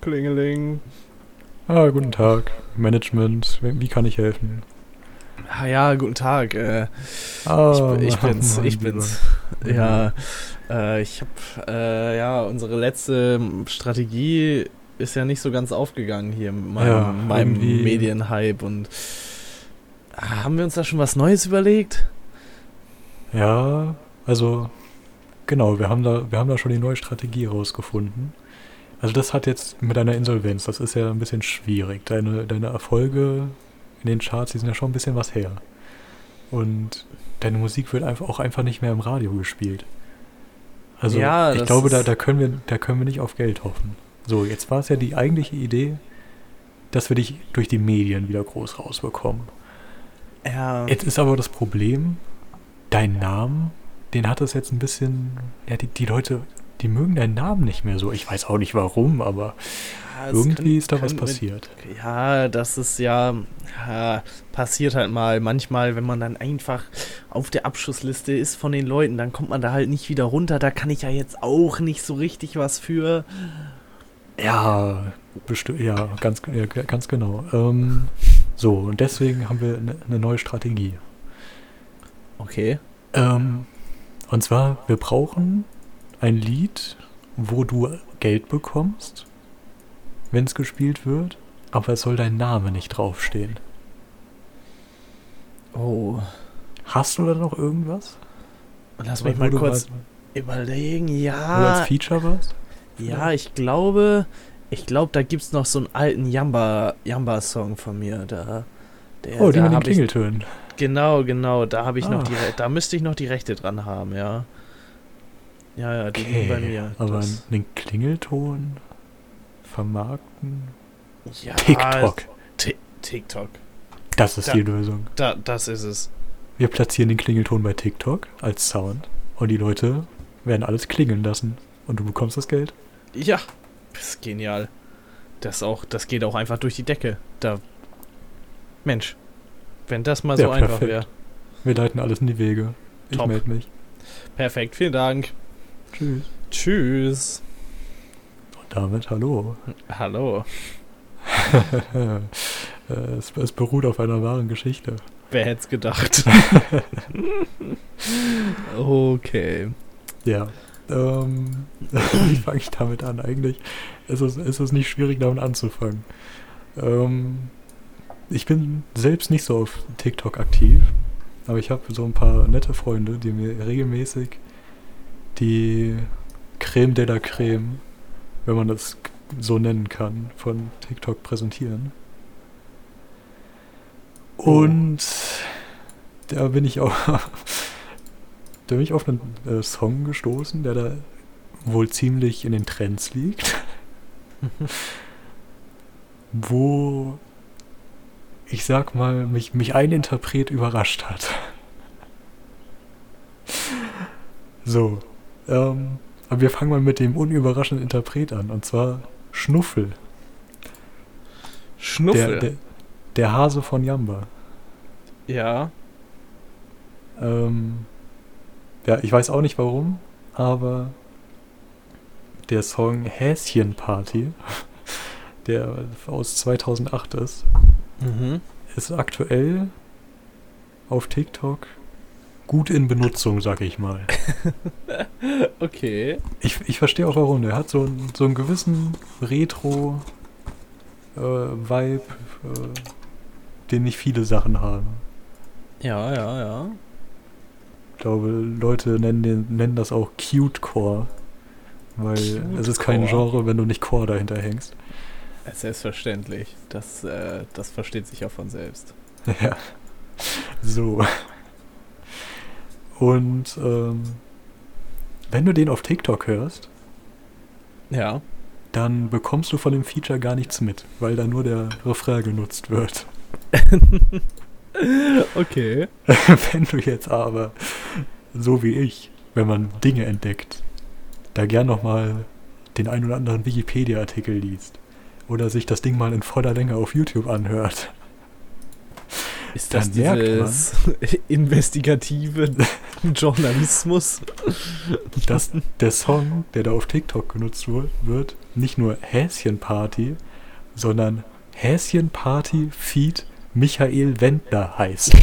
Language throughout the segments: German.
Klingeling. Ah, guten Tag. Management, wie kann ich helfen? Ah ja, guten Tag. Äh, Ah, ich, ich bin's, ich Lieber. bin's. Ja, äh, ich hab, äh, ja, unsere letzte Strategie ist ja nicht so ganz aufgegangen hier mit meinem, Ja, meinem Medienhype und ah, haben wir uns da schon was Neues überlegt? Ja, also genau, wir haben da, wir haben da schon die neue Strategie rausgefunden. Also das hat jetzt mit deiner Insolvenz, das ist ja ein bisschen schwierig. Deine, deine Erfolge in den Charts, die sind ja schon ein bisschen was her. Und deine Musik wird einfach auch einfach nicht mehr im Radio gespielt. Also Ja, ich das glaube, da, da können wir, da können wir nicht auf Geld hoffen. So, jetzt war es ja die eigentliche Idee, dass wir dich durch die Medien wieder groß rausbekommen. Ja. Jetzt ist aber das Problem, dein Namen, den hat es jetzt ein bisschen, ja, die, die Leute, die mögen deinen Namen nicht mehr so. Ich weiß auch nicht warum, aber Ja, irgendwie können- ist da was können mit- passiert. Ja, das ist ja, ja, passiert halt mal. Manchmal, wenn man dann einfach auf der Abschussliste ist von den Leuten, dann kommt man da halt nicht wieder runter. Da kann ich ja jetzt auch nicht so richtig was für. Ja, bestimmt, ja, ganz, ja, ganz genau. Ähm, so, und deswegen haben wir eine ne neue Strategie. Okay. Ähm, und zwar, wir brauchen ein Lied, wo du Geld bekommst, wenn es gespielt wird, aber es soll dein Name nicht draufstehen. Oh. Hast du da noch irgendwas? Lass mich mal kurz überlegen. wo du Ja. als Feature warst? Ja, ich glaube, ich glaube, da gibt's noch so einen alten Jamba, Jamba-Song von mir. Da, der, Oh, die da mit den hab ich, Klingeltönen. Genau, genau. Da habe ich noch Ah. die, Re- da müsste ich noch die Rechte dran haben, ja. Ja, ja, die liegen bei mir. aber Das- einen Klingelton vermarkten? ja, TikTok. Ti- TikTok. Das ist Da- die Lösung. Da, das ist es. Wir platzieren den Klingelton bei TikTok als Sound und die Leute werden alles klingeln lassen und du bekommst das Geld. Ja, das ist genial. Das auch, das geht auch einfach durch die Decke. Da. Mensch. Wenn das mal Ja, so einfach perfekt. wäre. Wir leiten alles in die Wege. Ich melde mich. Perfekt, vielen Dank. Tschüss. Tschüss. Und damit hallo. Hallo. Äh, es, es beruht auf einer wahren Geschichte. Wer hätte es gedacht? okay. Ja. Ähm, wie fange ich damit an? Eigentlich ist es, ist es nicht schwierig, damit anzufangen. Ähm, ich bin selbst nicht so auf TikTok aktiv, aber ich habe so ein paar nette Freunde, die mir regelmäßig die Creme de la Creme, wenn man das so nennen kann, von TikTok präsentieren. Und da bin ich auch da bin ich auf einen äh, Song gestoßen, der da wohl ziemlich in den Trends liegt. wo ich sag mal, mich, mich ein Interpret überrascht hat. so. Ähm, aber wir fangen mal mit dem unüberraschenden Interpret an, und zwar Schnuffel. Schnuffel. Der, der, der Hase von Jamba. ja. Ähm, ja, ich weiß auch nicht warum, aber der Song Häschenparty, der aus 2008 ist, Mhm. ist aktuell auf TikTok gut in Benutzung, sag ich mal. Okay. Ich, ich verstehe auch warum. Der hat so, einen- so einen gewissen Retro-Vibe, äh, den nicht viele Sachen haben. Ja, ja, ja. Ich glaube, Leute nennen, den, nennen das auch Cute-Core. Weil es ist kein. Genre, wenn du nicht Core dahinter hängst. Selbstverständlich. Das, äh, das versteht sich auch von selbst. Ja. So. Und ähm, wenn du den auf TikTok hörst, Ja. dann bekommst du von dem Feature gar nichts mit, weil da nur der Refrain genutzt wird. Okay. wenn du jetzt aber, so wie ich, wenn man Dinge entdeckt, da gern nochmal den ein oder anderen Wikipedia-Artikel liest oder sich das Ding mal in voller Länge auf YouTube anhört, Ist das dieses investigative Journalismus. dass der Song, der da auf TikTok genutzt wird, nicht nur Häschenparty, sondern Häschenparty Feed Michael Wendler heißt.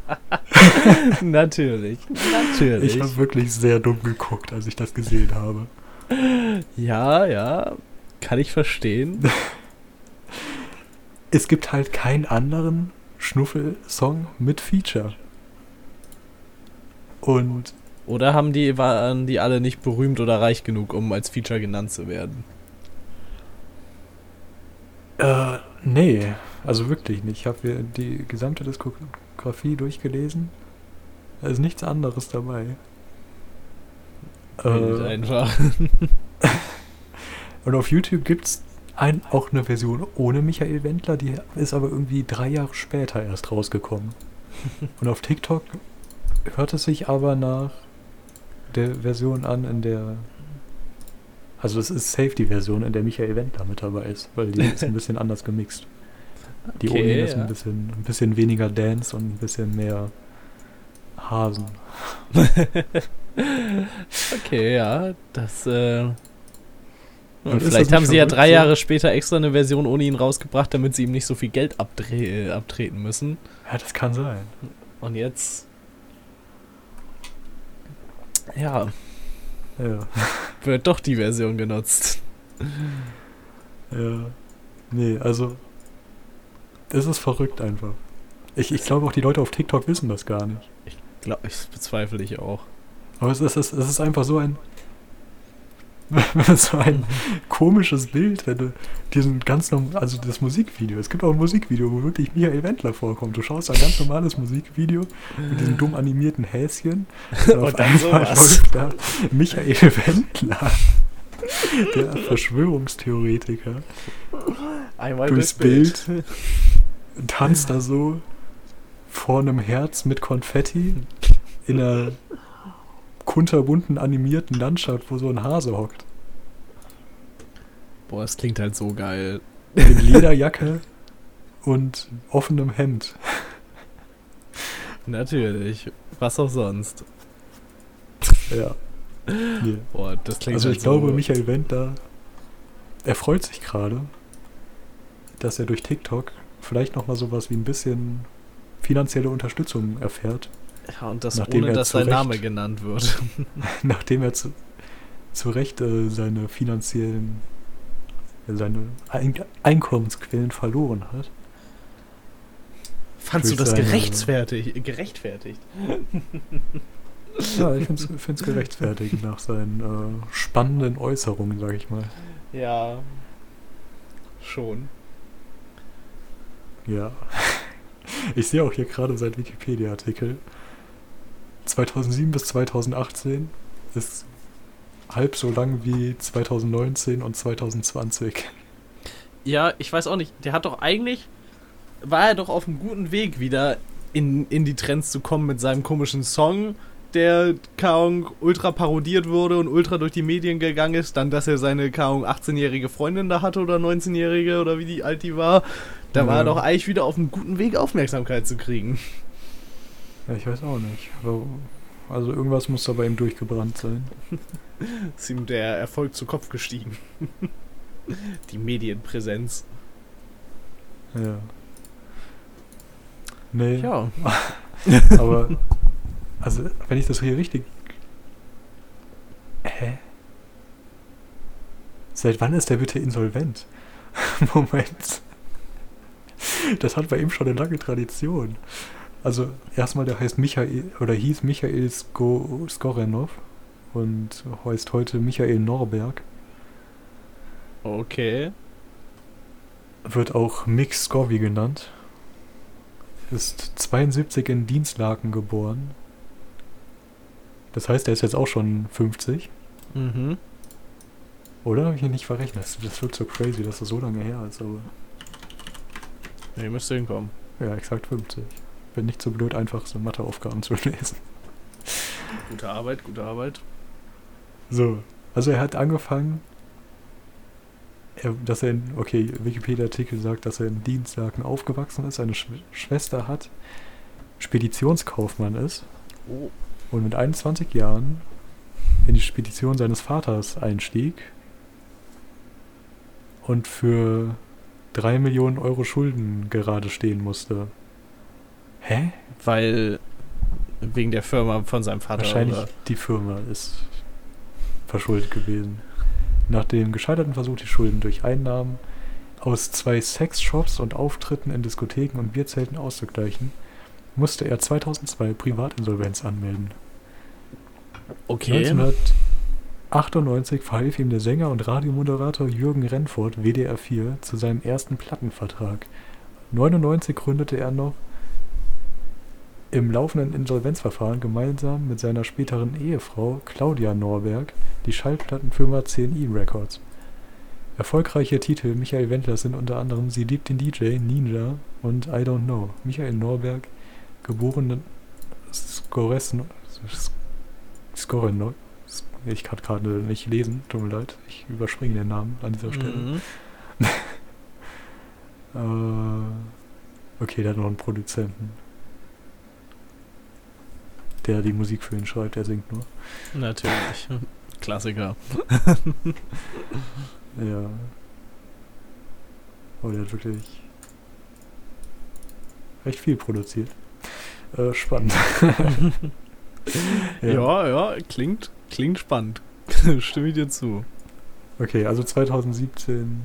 Natürlich. Natürlich. Ich habe wirklich sehr dumm geguckt, als ich das gesehen habe. ja, ja. Kann ich verstehen. Es gibt halt keinen anderen Schnuffel-Song mit Feature. Und Oder haben die, waren die alle nicht berühmt oder reich genug, um als Feature genannt zu werden? Äh, nee, also wirklich nicht. Ich habe mir die gesamte Diskografie durchgelesen. Da ist nichts anderes dabei. Äh, einfach. und auf YouTube gibt es ein, auch eine Version ohne Michael Wendler, die ist aber irgendwie drei Jahre später erst rausgekommen. und auf TikTok hört es sich aber nach der Version an, in der. Also es ist safe die Version, in der Michael Wendler mit dabei ist, weil die ist ein bisschen anders gemixt. Die Okay, ohne ist ja. ein bisschen, ein bisschen weniger Dance und ein bisschen mehr Hasen. Okay, ja, das, äh. Und das vielleicht haben sie ja drei so? Jahre später extra eine Version ohne ihn rausgebracht, damit sie ihm nicht so viel Geld abdre äh, abtreten müssen. Ja, das kann sein. Und jetzt. Ja, Ja. wird doch die Version genutzt. Ja. Nee, also. Es ist verrückt einfach. Ich, ich glaube auch, die Leute auf TikTok wissen das gar nicht. Glaub, ich bezweifle ich auch. Aber es ist, es ist einfach so ein. so ein komisches Bild, wenn du diesen ganz norm- also das Musikvideo. Es gibt auch ein Musikvideo, wo wirklich Michael Wendler vorkommt. Du schaust ein ganz normales Musikvideo mit diesem dumm animierten Häschen. Und auf dann einmal sowas. da Michael Wendler, der Verschwörungstheoretiker, Einmal durchs Bild, tanzt da so vor einem Herz mit Konfetti in einer kunterbunten animierten Landschaft, wo so ein Hase hockt. Boah, das klingt halt so geil. Mit Lederjacke und offenem Hemd. Natürlich. Was auch sonst. Ja. Nee. Boah, das klingt Also halt ich glaube, so. Michael Wendler, er freut sich gerade, dass er durch TikTok vielleicht nochmal sowas wie ein bisschen finanzielle Unterstützung erfährt, Ja, und das nachdem ohne, dass sein zurecht- Name genannt wird. nachdem er zu, zu Recht äh, seine finanziellen, äh, seine Ein Einkommensquellen verloren hat. Fandst du das seine- gerechtfertigt? gerechtfertigt? Ja, ich finde es gerechtfertigt nach seinen äh, spannenden Äußerungen, sage ich mal. Ja. Schon. Ja. Ich sehe auch hier gerade sein Wikipedia-Artikel. 2007 bis 2018 ist halb so lang wie 2019 und 2020. Ja, ich weiß auch nicht. Der hat doch eigentlich. War er doch auf einem guten Weg, wieder in, in die Trends zu kommen mit seinem komischen Song, der Kaung ultra parodiert wurde und ultra durch die Medien gegangen ist. Dann, dass er seine Kaung 18-jährige Freundin da hatte oder 19-jährige oder wie die alt die war. Da war Ja. er doch eigentlich wieder auf einem guten Weg, Aufmerksamkeit zu kriegen. Ja, ich weiß auch nicht. Aber- Also irgendwas muss da bei ihm durchgebrannt sein. Ist ihm der Erfolg zu Kopf gestiegen. die Medienpräsenz. Ja. Nee, Ja. aber also wenn ich das hier richtig... Hä? Seit wann ist der bitte insolvent? Moment. Das hat bei ihm schon eine lange Tradition. Also erstmal, der heißt Michael oder hieß Michael Sko Skorenov und heißt heute Michael Norberg. Okay. Wird auch Mick Scovey genannt. Ist 72 in Dienstlaken geboren. Das heißt, er ist jetzt auch schon 50. Mhm. Oder habe ich ihn nicht verrechnet? Das, das wird so crazy, dass das so lange her ist, aber Nee, müsste hinkommen. ja, exakt 50. Bin nicht so blöd, einfach so Matheaufgaben zu lesen. Gute Arbeit, gute Arbeit. So, also er hat angefangen, er, dass er, in, okay, Wikipedia-Artikel sagt, dass er in Dienstlaken aufgewachsen ist, eine Sch Schwester hat, Speditionskaufmann ist Oh. und mit 21 Jahren in die Spedition seines Vaters einstieg und für 3 Millionen Euro Schulden gerade stehen musste. Hä? Weil wegen der Firma von seinem Vater. Wahrscheinlich Oder? die Firma ist verschuldet gewesen. Nach dem gescheiterten Versuch, die Schulden durch Einnahmen aus zwei Sexshops und Auftritten in Diskotheken und Bierzelten auszugleichen, musste er 2002 Privatinsolvenz anmelden. Okay. 1998 verhalf ihm der Sänger und Radiomoderator Jürgen Renfort WDR 4 zu seinem ersten Plattenvertrag. 99 gründete er noch im laufenden Insolvenzverfahren gemeinsam mit seiner späteren Ehefrau Claudia Norberg die Schallplattenfirma CNI Records. Erfolgreiche Titel Michael Wendlers sind unter anderem Sie liebt den DJ, Ninja und I Don't Know. Michael Norberg, geboren Skoresno, Skoreno, ich kann gerade nicht lesen, tut mir leid, ich überspringe den Namen an dieser Stelle. Mhm. Äh, okay, der hat noch einen Produzenten. Der die Musik für ihn schreibt, er singt nur. Natürlich. Klassiker. Ja. Oh, der hat wirklich recht viel produziert. Äh, spannend. Ja, ja, klingt, klingt spannend. Stimme ich dir zu. Okay, also 2017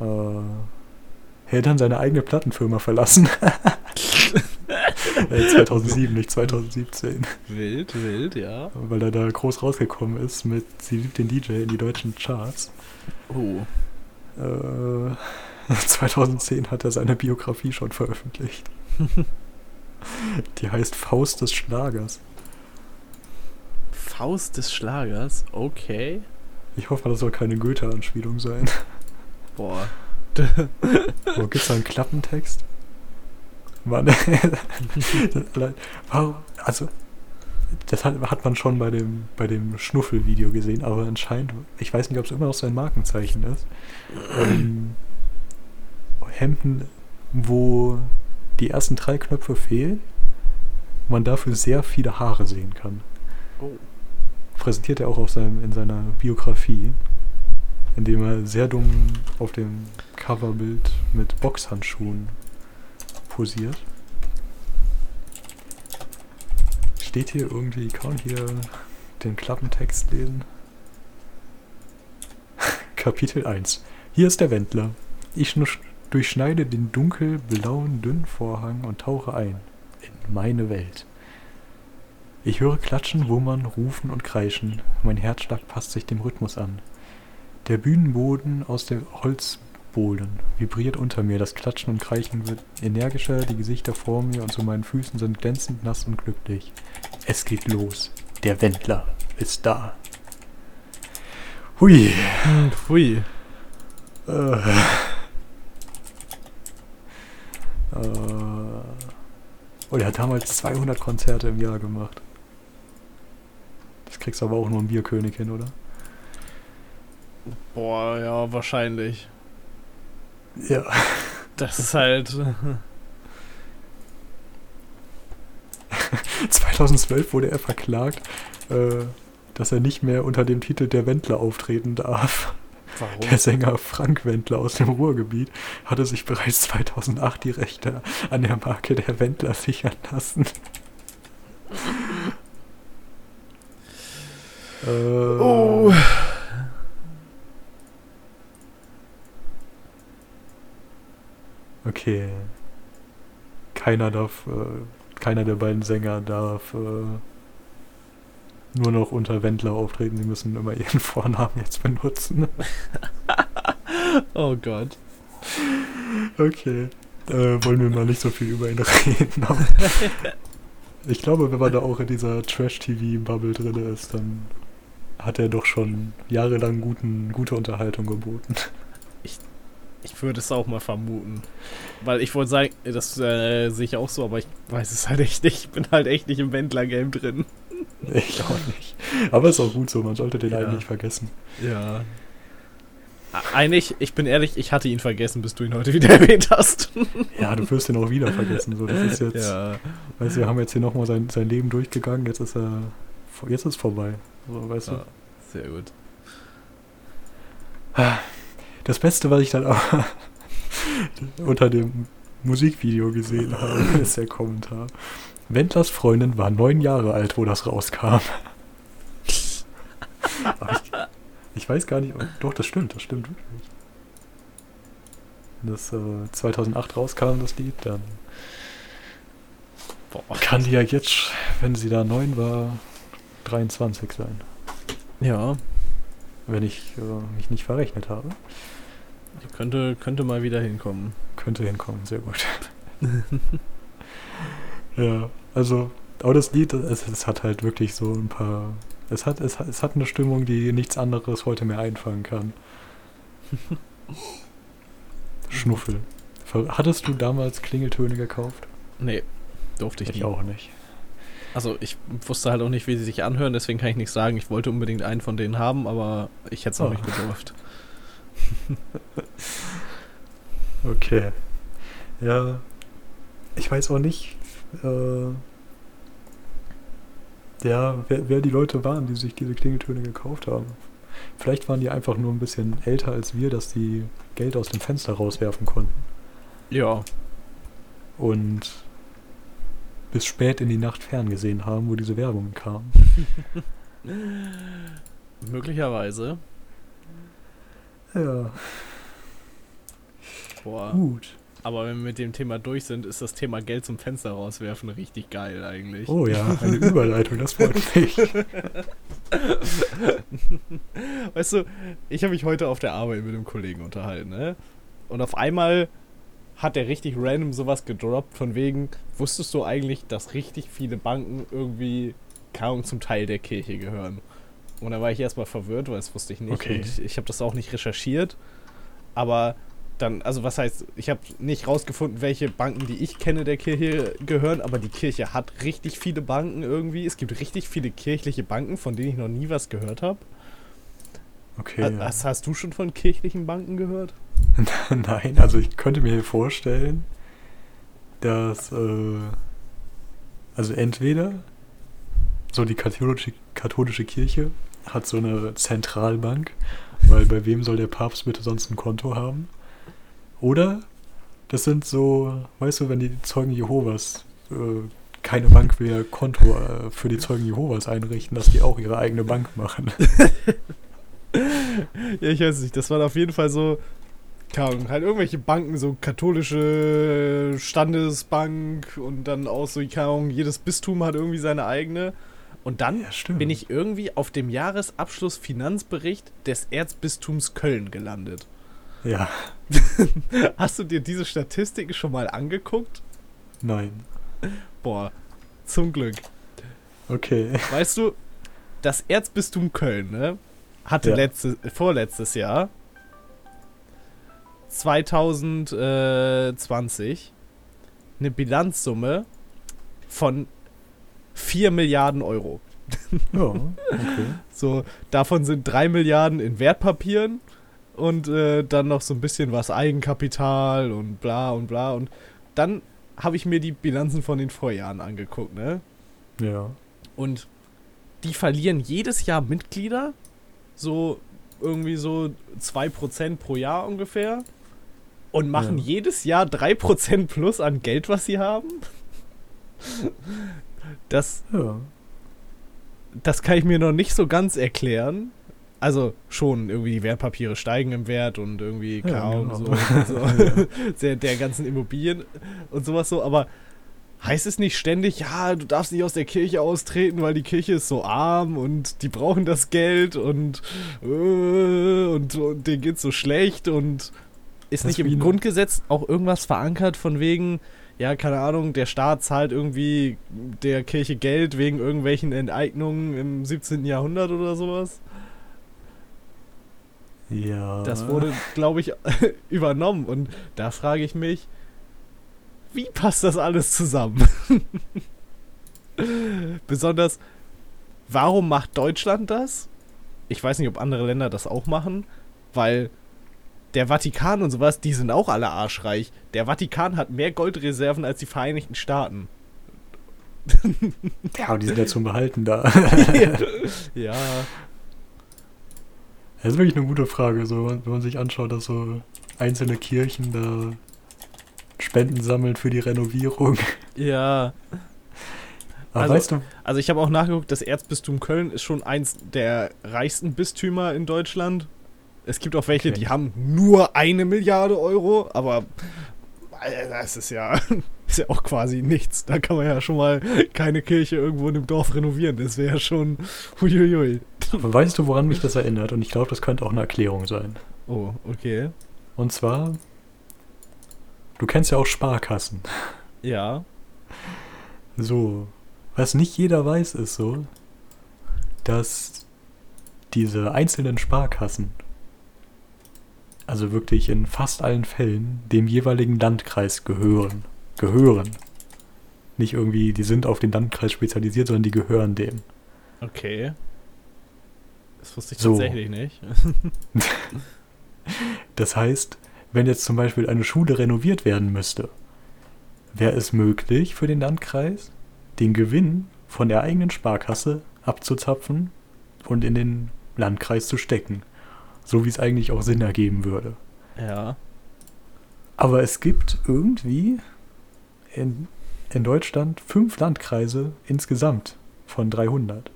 äh, er hat dann seine eigene Plattenfirma verlassen. Äh, 2007, nicht 2017. Wild, wild, ja. Weil er da groß rausgekommen ist mit Sie liebt den DJ in die deutschen Charts. Oh. Äh, 2010 hat er seine Biografie schon veröffentlicht. Die heißt Faust des Schlagers. Faust des Schlagers, okay. Ich hoffe, das soll keine Goethe-Anspielung sein. Boah. Wo gibt's da einen Klappentext? Mann. Warum? Also, das hat, hat man schon bei dem, bei dem Schnuffel-Video gesehen, aber anscheinend, ich weiß nicht, ob es immer noch sein Markenzeichen ist. Ähm, Hemden, wo die ersten drei Knöpfe fehlen, man dafür sehr viele Haare sehen kann. Oh. Präsentiert er auch auf seinem, in seiner Biografie, indem er sehr dumm auf dem Coverbild mit Boxhandschuhen posiert. Steht hier irgendwie, kann hier den Klappentext lesen? Kapitel 1. Hier ist der Wendler. Ich durchschneide den dunkelblauen dünnen Vorhang und tauche ein in meine Welt. Ich höre Klatschen, Wummern, Rufen und Kreischen. Mein Herzschlag passt sich dem Rhythmus an. Der Bühnenboden aus der Holzbohlen vibriert unter mir. Das Klatschen und Kreischen wird energischer. Die Gesichter vor mir und zu meinen Füßen sind glänzend nass und glücklich. Es geht los. Der Wendler ist da. Hui. Pfui. Äh. Äh. Oh, der hat damals 200 Konzerte im Jahr gemacht. Das kriegst du aber auch nur ein Bierkönig hin, oder? Boah, ja, wahrscheinlich. Ja. Das ist halt. 2012 wurde er verklagt, äh, dass er nicht mehr unter dem Titel Der Wendler auftreten darf. Warum? Der Sänger Frank Wendler aus dem Ruhrgebiet hatte sich bereits 2008 die Rechte an der Marke Der Wendler sichern lassen. äh, Oh. Okay. Keiner darf, äh, keiner der beiden Sänger darf äh, nur noch unter Wendler auftreten. Sie müssen immer ihren Vornamen jetzt benutzen. Oh Gott. Okay. Äh, wollen wir mal nicht so viel über ihn reden. Aber ich glaube, wenn man da auch in dieser Trash-TV-Bubble drin ist, dann hat er doch schon jahrelang guten, gute Unterhaltung geboten. Ich würde es auch mal vermuten. Weil ich wollte sagen, das äh, sehe ich auch so, aber ich weiß es halt echt nicht. Ich bin halt echt nicht im Wendler-Game drin. Ich auch nicht. Aber ist auch gut so, man sollte den Ja. einen nicht vergessen. Ja. Eigentlich, ich bin ehrlich, ich hatte ihn vergessen, bis du ihn heute wieder erwähnt hast. Ja, du wirst ihn auch wieder vergessen. So, das ist jetzt, ja. weißt du, wir haben jetzt hier nochmal sein, sein Leben durchgegangen, jetzt ist er, jetzt ist vorbei. So, weißt ja, du? Sehr gut. Das Beste, was ich dann auch unter dem Musikvideo gesehen habe, ist der Kommentar. Wendlers Freundin war neun Jahre alt, wo das rauskam. ich, ich, weiß gar nicht, doch, das stimmt, das stimmt wirklich. Wenn das äh, 2008 rauskam, das Lied, dann Boah. kann die ja jetzt, wenn sie da neun war, 23 sein. Ja. Wenn ich äh, mich nicht verrechnet habe. Könnte, könnte mal wieder hinkommen. Könnte hinkommen, sehr gut. ja, also, aber das Lied, es, es, hat halt wirklich so ein paar. Es hat, es, es hat eine Stimmung, die nichts anderes heute mehr einfangen kann. Schnuffel. Hattest du damals Klingeltöne gekauft? Nee, durfte ich, ich nie. auch nicht. Also ich wusste halt auch nicht, wie sie sich anhören, deswegen kann ich nichts sagen. Ich wollte unbedingt einen von denen haben, aber ich hätte es auch oh. nicht gedurft. okay. Ja. Ich weiß auch nicht, äh, ja, wer, wer die Leute waren, die sich diese Klingeltöne gekauft haben. Vielleicht waren die einfach nur ein bisschen älter als wir, dass die Geld aus dem Fenster rauswerfen konnten. Ja. Und bis spät in die Nacht ferngesehen haben, wo diese Werbung kam. Möglicherweise. Ja. Boah. Gut. Aber wenn wir mit dem Thema durch sind, ist das Thema Geld zum Fenster rauswerfen richtig geil eigentlich. Oh ja, eine Überleitung, das freut mich. weißt du, ich habe mich heute auf der Arbeit mit einem Kollegen unterhalten, ne? Und auf einmal hat er richtig random sowas gedroppt, von wegen, wusstest du eigentlich, dass richtig viele Banken irgendwie kaum zum Teil der Kirche gehören? Und da war ich erstmal verwirrt, weil das wusste ich nicht. Okay. Und ich habe das auch nicht recherchiert. Aber dann, also was heißt, ich habe nicht rausgefunden, welche Banken, die ich kenne, der Kirche gehören, aber die Kirche hat richtig viele Banken irgendwie. Es gibt richtig viele kirchliche Banken, von denen ich noch nie was gehört habe. Okay. Hast, hast du schon von kirchlichen Banken gehört? Nein, also ich könnte mir vorstellen, dass äh, also entweder so die katholische, katholische Kirche hat so eine Zentralbank, weil bei wem soll der Papst bitte sonst ein Konto haben? Oder das sind so, weißt du, wenn die Zeugen Jehovas äh, keine Bank mehr Konto äh, für die Zeugen Jehovas einrichten, dass die auch ihre eigene Bank machen. ja, ich weiß nicht. Das waren auf jeden Fall so, keine Ahnung, halt irgendwelche Banken, so katholische Standesbank und dann auch so, keine Ahnung, jedes Bistum hat irgendwie seine eigene. Und dann ja, bin ich irgendwie auf dem Jahresabschluss-Finanzbericht des Erzbistums Köln gelandet. Ja. Hast du dir diese Statistiken schon mal angeguckt? Nein. Boah, zum Glück. Okay. Weißt du, das Erzbistum Köln, ne, hatte ja. letzte, vorletztes Jahr 2020 eine Bilanzsumme von 4 Milliarden Euro. Ja, okay. So, davon sind 3 Milliarden in Wertpapieren und äh, dann noch so ein bisschen was Eigenkapital und bla und bla. Und dann habe ich mir die Bilanzen von den Vorjahren angeguckt, ne? Ja. Und die verlieren jedes Jahr Mitglieder, so irgendwie so 2% pro Jahr ungefähr. Und machen ja. jedes Jahr 3% plus an Geld, was sie haben. Das, ja. das kann ich mir noch nicht so ganz erklären. Also schon irgendwie die Wertpapiere steigen im Wert und irgendwie kaum ja, genau. so, so der, der ganzen Immobilien und sowas so, aber heißt es nicht ständig, ja, du darfst nicht aus der Kirche austreten, weil die Kirche ist so arm und die brauchen das Geld und, äh, und, und denen geht's so schlecht und ist das nicht im Grundgesetz auch irgendwas verankert von wegen, ja, keine Ahnung, der Staat zahlt irgendwie der Kirche Geld wegen irgendwelchen Enteignungen im 17. Jahrhundert oder sowas. Ja. Das wurde, glaube ich, übernommen. Und da frage ich mich, wie passt das alles zusammen? Besonders, warum macht Deutschland das? Ich weiß nicht, ob andere Länder das auch machen, weil der Vatikan und sowas, die sind auch alle arschreich. Der Vatikan hat mehr Goldreserven als die Vereinigten Staaten. Ja, aber die sind ja zum Behalten da. ja. Das ist wirklich eine gute Frage, so, wenn man sich anschaut, dass so einzelne Kirchen da Spenden sammeln für die Renovierung. Ja. Aber Also- weißt du, Also ich habe auch nachgeguckt, das Erzbistum Köln ist schon eins der reichsten Bistümer in Deutschland. Es gibt auch welche, Okay. die haben nur eine Milliarde Euro, aber äh, das ist ja, ist ja auch quasi nichts. Da kann man ja schon mal keine Kirche irgendwo in einem Dorf renovieren. Das wäre ja schon huiuiui. aber weißt du, woran mich das erinnert? Und ich glaube, das könnte auch eine Erklärung sein. Oh, okay. Und zwar, du kennst ja auch Sparkassen. Ja. So, was nicht jeder weiß, ist so, dass diese einzelnen Sparkassen, also wirklich in fast allen Fällen, dem jeweiligen Landkreis gehören. Gehören. Nicht irgendwie, die sind auf den Landkreis spezialisiert, sondern die gehören dem. Okay. Das wusste ich So. tatsächlich nicht. Das heißt, wenn jetzt zum Beispiel eine Schule renoviert werden müsste, wäre es möglich für den Landkreis, den Gewinn von der eigenen Sparkasse abzuzapfen und in den Landkreis zu stecken. So wie es eigentlich auch Sinn ergeben würde. Ja. Aber es gibt irgendwie in, in Deutschland fünf Landkreise insgesamt von 300,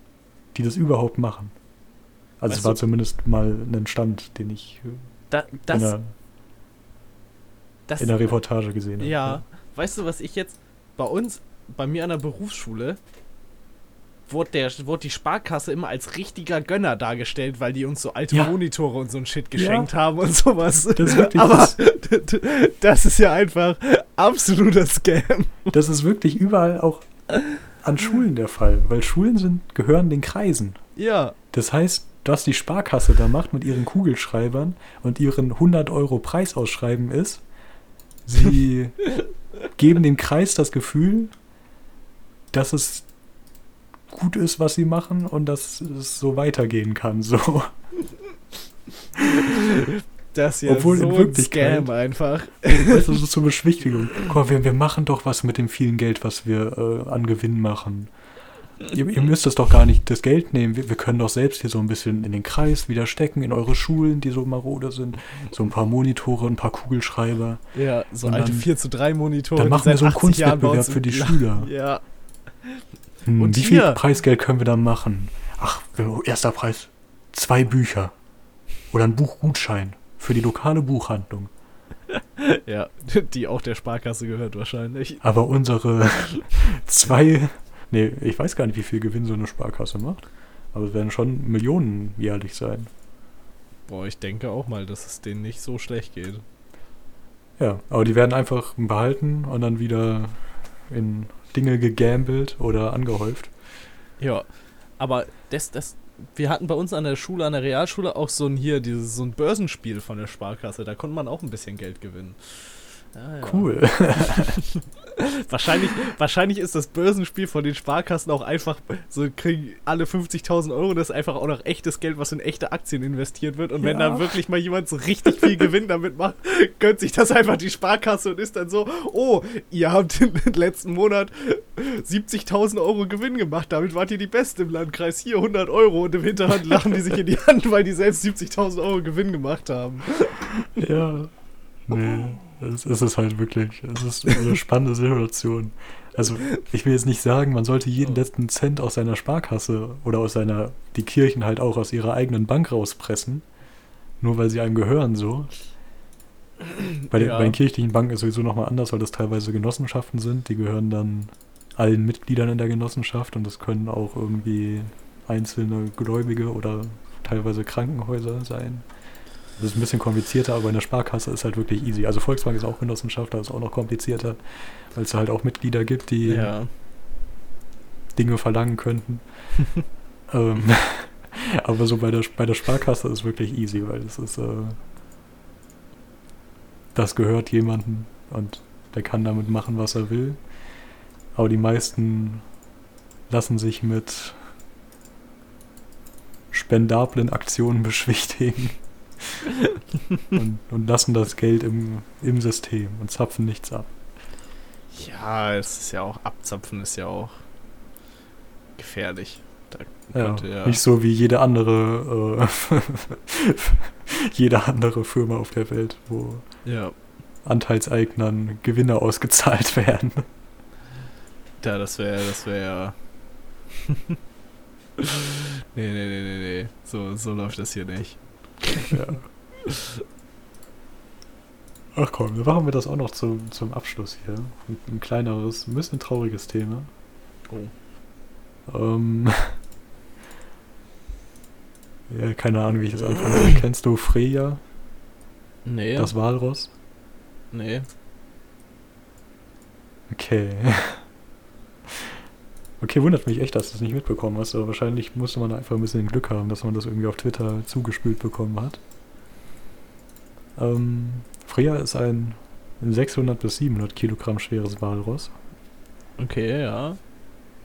die das überhaupt machen. Also Weißt es war zumindest mal ein Stand, den ich äh, Da, in, das, der, das, in der Reportage gesehen habe. Ja, weißt du, was ich jetzt bei uns, bei mir an der Berufsschule, wurde, der, wurde die Sparkasse immer als richtiger Gönner dargestellt, weil die uns so alte Ja. Monitore und so ein Shit geschenkt haben und sowas. Das ist wirklich Aber das, das ist ja einfach absoluter Scam. das ist wirklich überall auch an Schulen der Fall, weil Schulen sind, gehören den Kreisen. Ja, Das heißt, was die Sparkasse da macht mit ihren Kugelschreibern und ihren 100 Euro Preisausschreiben ist, sie geben dem Kreis das Gefühl, dass es gut ist, was sie machen und dass es so weitergehen kann. So. das ist ja Obwohl in so ein Wirklichkeit- Scam einfach. Weißt du, so zur Beschwichtigung. Guck mal, wir, wir machen doch was mit dem vielen Geld, was wir äh, an Gewinn machen. Ihr, ihr müsst das doch gar nicht das Geld nehmen. Wir, wir können doch selbst hier so ein bisschen in den Kreis wieder stecken, in eure Schulen, die so marode sind. So ein paar Monitore, ein paar Kugelschreiber. Ja, so Und alte dann- 4 zu 3 Monitore. Dann machen wir so einen 80 Jahren bei Kunstwettbewerb uns für die Schüler. Ja, Hm, Und wie viel hier- Preisgeld können wir da machen? Ach, erster Preis. Zwei Bücher. Oder ein Buchgutschein für die lokale Buchhandlung. ja, die auch der Sparkasse gehört wahrscheinlich. Aber unsere zwei, nee, ich weiß gar nicht, wie viel Gewinn so eine Sparkasse macht. Aber es werden schon Millionen jährlich sein. Boah, ich denke auch mal, dass es denen nicht so schlecht geht. Ja, aber die werden einfach behalten und dann wieder in Dinge gegambelt oder angehäuft. Ja, aber das, das, wir hatten bei uns an der Schule, an der Realschule auch so ein hier, dieses, so ein Börsenspiel von der Sparkasse. Da konnte man auch ein bisschen Geld gewinnen. Ja, ja. Cool. Wahrscheinlich, wahrscheinlich ist das Börsenspiel von den Sparkassen auch einfach, so kriegen alle 50.000 Euro, das ist einfach auch noch echtes Geld, was in echte Aktien investiert wird. Und wenn Ja. dann wirklich mal jemand so richtig viel Gewinn damit macht, gönnt sich das einfach die Sparkasse und ist dann so, oh, ihr habt im letzten Monat 70.000 Euro Gewinn gemacht, damit wart ihr die Beste im Landkreis. Hier 100 Euro und im Hinterhand lachen die sich in die Hand, weil die selbst 70.000 Euro Gewinn gemacht haben. ja. Nee, es ist es halt wirklich. Es ist eine spannende Situation. Also, ich will jetzt nicht sagen, man sollte jeden letzten Cent aus seiner Sparkasse oder aus seiner, die Kirchen halt auch aus ihrer eigenen Bank rauspressen. Nur weil sie einem gehören, so. Bei den, Ja. bei den kirchlichen Banken ist sowieso nochmal anders, weil das teilweise Genossenschaften sind. Die gehören dann allen Mitgliedern in der Genossenschaft und das können auch irgendwie einzelne Gläubige oder teilweise Krankenhäuser sein. Das ist ein bisschen komplizierter, aber in der Sparkasse ist halt wirklich easy. Also Volksbank ist auch Genossenschaft, da ist auch noch komplizierter, weil es halt auch Mitglieder gibt, die Ja. Dinge verlangen könnten. ähm, aber so bei der, bei der Sparkasse ist wirklich easy, weil das ist, äh, das gehört jemandem und der kann damit machen, was er will. Aber die meisten lassen sich mit spendablen Aktionen beschwichtigen. und, und lassen das Geld im, im System und zapfen nichts ab. Ja, es ist ja auch, abzapfen ist ja auch gefährlich. Ja, ja, Nicht so wie jede andere, äh, jede andere Firma auf der Welt, wo ja, Anteilseignern Gewinne ausgezahlt werden. ja, das wäre, das wäre nee, nee, nee, nee, nee. So, so läuft das hier nicht. Ja. Ach komm, dann machen wir das auch noch zum, zum Abschluss hier. Ein, ein kleineres, ein bisschen trauriges Thema. Oh. Ähm, ja, keine Ahnung, wie ich das anfangen soll. Kennst du Freya, Nee, das Walross? nee. Okay. Okay, wundert mich echt, dass du es nicht mitbekommen hast, aber wahrscheinlich musste man einfach ein bisschen Glück haben, dass man das irgendwie auf Twitter zugespült bekommen hat. Ähm, Freya ist ein 600 bis 700 Kilogramm schweres Walross, Okay, ja.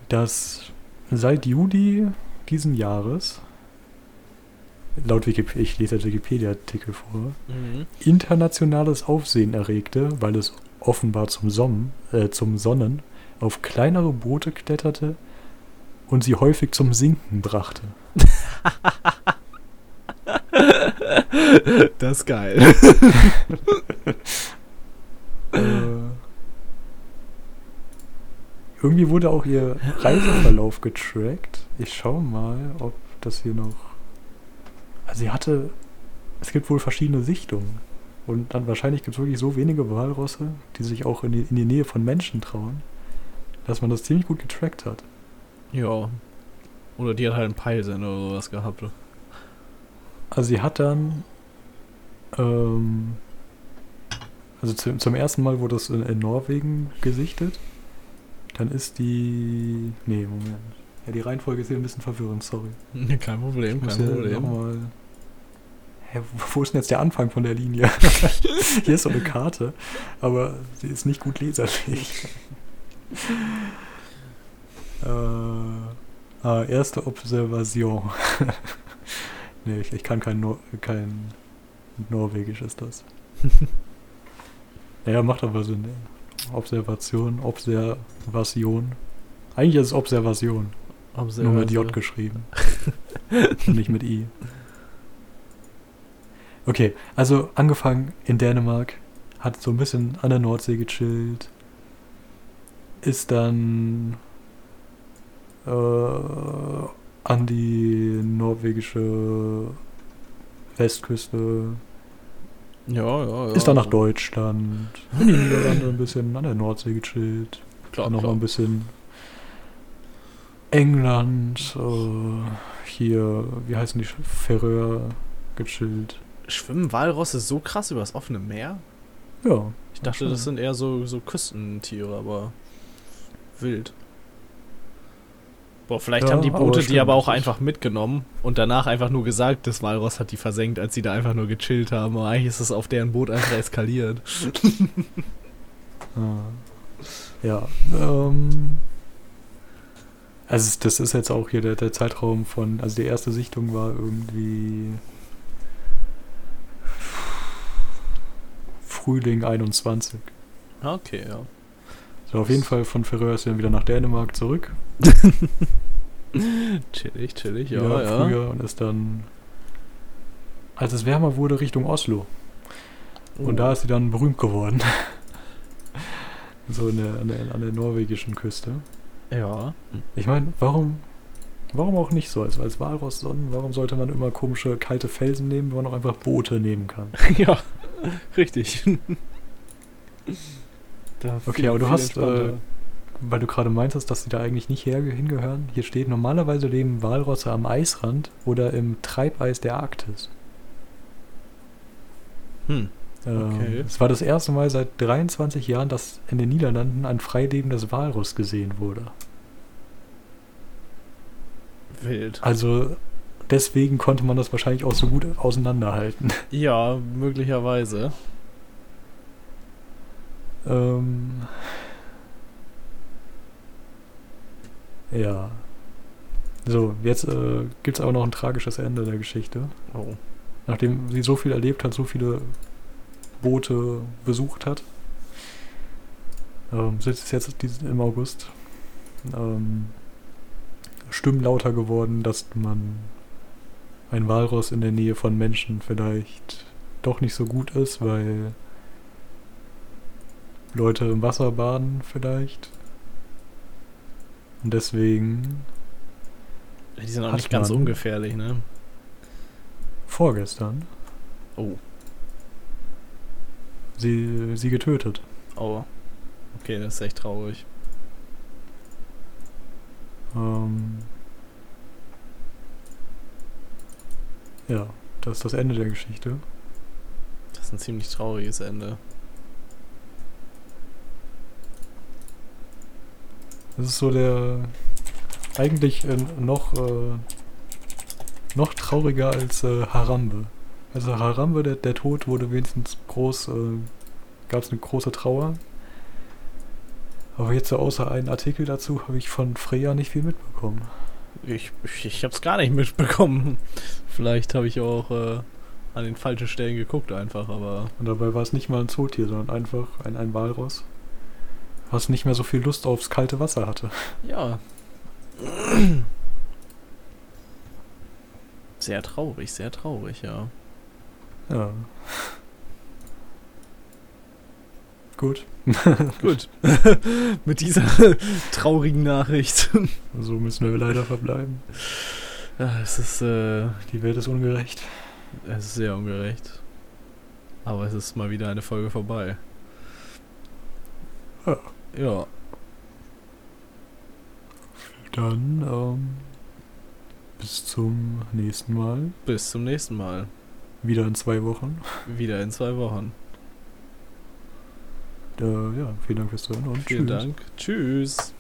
das seit Juli diesen Jahres, laut Wikipedia, ich lese Wikipedia-Artikel vor, Mhm. internationales Aufsehen erregte, weil es offenbar zum, Sonnen, äh, zum Sonnen auf kleinere Boote kletterte und sie häufig zum Sinken brachte. Das ist geil. äh, irgendwie wurde auch ihr Reiseverlauf getrackt. Ich schaue mal, ob das hier noch. Also sie hatte. Es gibt wohl verschiedene Sichtungen. Und dann wahrscheinlich gibt es wirklich so wenige Walrosse, die sich auch in die, in die Nähe von Menschen trauen, dass man das ziemlich gut getrackt hat. ja. Oder die hat halt einen Peilsender oder sowas gehabt. Also sie hat dann, ähm, also zum, zum ersten Mal wurde es in, in Norwegen gesichtet. Dann ist die, nee, Moment. Ja, die Reihenfolge ist hier ein bisschen verwirrend, sorry. Kein Problem, Ich muss kein Problem. nochmal, hä, wo- wo ist denn jetzt der Anfang von der Linie? hier ist so eine Karte, aber sie ist nicht gut leserlich. äh, ah, erste Observation. nee, ich, ich kann kein, Nor kein Norwegisch ist das. ja, macht aber Sinn. ja. Observation, Observation. Eigentlich ist es Observation. Nur mit J geschrieben. Nicht mit I. Okay, also angefangen in Dänemark, hat so ein bisschen an der Nordsee gechillt, ist dann äh, an die norwegische Westküste, Ja, ja, ja. ist dann nach. Deutschland, in die Niederlande ein bisschen an der Nordsee gechillt, Klar, dann noch mal klar. ein bisschen England, äh, hier, wie heißen die, Färöer gechillt. Schwimmen Walrosse so krass übers offene Meer? Ja, Ich dachte, das sind eher so, so Küstentiere, aber wild. Boah, vielleicht Ja, haben die aber Boote die aber auch einfach mitgenommen und danach einfach nur gesagt, das Walross hat die versenkt, als sie da einfach nur gechillt haben. Aber eigentlich ist es auf deren Boot einfach eskaliert. Ah. Ja, ähm. Also das ist jetzt auch hier der, der Zeitraum von, also die erste Sichtung war irgendwie Frühling 21. Okay, ja. So, auf jeden Fall von Färöer ist er wieder nach Dänemark zurück. Chillig, chillig, ja, ja. Früher und ist dann, als es wärmer wurde, Richtung Oslo. Und da ist sie dann berühmt geworden. so in der, an, der, an der norwegischen Küste. Ja. Ich meine, warum, warum auch nicht so? Also als Walross-Sonnen, warum sollte man immer komische kalte Felsen nehmen, wenn man auch einfach Boote nehmen kann? ja, richtig. Da Okay, viel- aber du hast, äh. Weil du gerade meintest, dass sie da eigentlich nicht her hingehören. Hier steht, normalerweise leben Walrosse am Eisrand oder im Treibeis der Arktis. Hm. Ähm, Okay. Es war das erste Mal seit 23 Jahren, dass in den Niederlanden ein freilebendes Walross gesehen wurde. Wild. Also deswegen konnte man das wahrscheinlich auch so gut auseinanderhalten. Ja, möglicherweise. Ähm, ja. So, jetzt äh, gibt es aber noch ein tragisches Ende der Geschichte. Oh. nachdem sie so viel erlebt hat, so viele Boote besucht hat, ähm, es jetzt im August ähm, Stimmen lauter geworden, dass man ein Walross in der Nähe von Menschen vielleicht doch nicht so gut ist, weil Leute im Wasser baden vielleicht. Und deswegen. Die sind auch nicht ganz ungefährlich, ne? Vorgestern. Oh. Sie, sie getötet. Oh. Okay, das ist echt traurig. Ähm. Ja, das ist das Ende der Geschichte. Das ist ein ziemlich trauriges Ende. Das ist so der eigentlich äh, noch äh, noch trauriger als äh, Harambe. Also Harambe, der, der Tod wurde wenigstens groß, äh, gab es eine große Trauer. Aber jetzt so außer einen Artikel dazu habe ich von Freya nicht viel mitbekommen. Ich, ich, ich habe es gar nicht mitbekommen. Vielleicht habe ich auch äh, an den falschen Stellen geguckt einfach, aber... Und dabei war es nicht mal ein Zootier, sondern einfach ein, ein Walross was nicht mehr so viel Lust aufs kalte Wasser hatte. Ja. Sehr traurig, sehr traurig, ja. Ja. Gut. Gut. Mit dieser traurigen Nachricht. So müssen wir leider verbleiben. Ja, es ist, äh, Die Welt ist ungerecht. Es ist sehr ungerecht. Aber es ist mal wieder eine Folge vorbei. Ja. Ja. Dann, ähm, bis zum nächsten Mal. Bis zum nächsten Mal. Wieder in zwei Wochen. Wieder in zwei Wochen. Äh, ja, vielen Dank fürs Zuhören und Vielen tschüss. Dank. Tschüss.